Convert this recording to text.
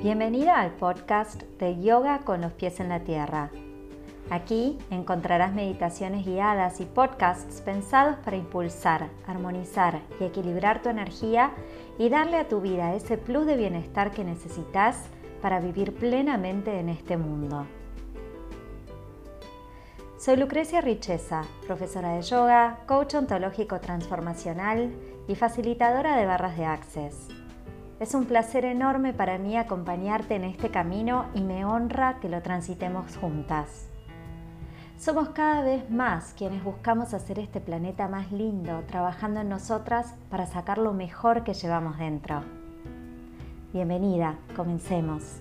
Bienvenida al podcast de Yoga con los pies en la tierra. Aquí encontrarás meditaciones guiadas y podcasts pensados para impulsar, armonizar y equilibrar tu energía y darle a tu vida ese plus de bienestar que necesitas para vivir plenamente en este mundo. Soy Lucrecia Richeza, profesora de yoga, coach ontológico transformacional y facilitadora de barras de Access. Es un placer enorme para mí acompañarte en este camino y me honra que lo transitemos juntas. Somos cada vez más quienes buscamos hacer este planeta más lindo, trabajando en nosotras para sacar lo mejor que llevamos dentro. Bienvenida, comencemos.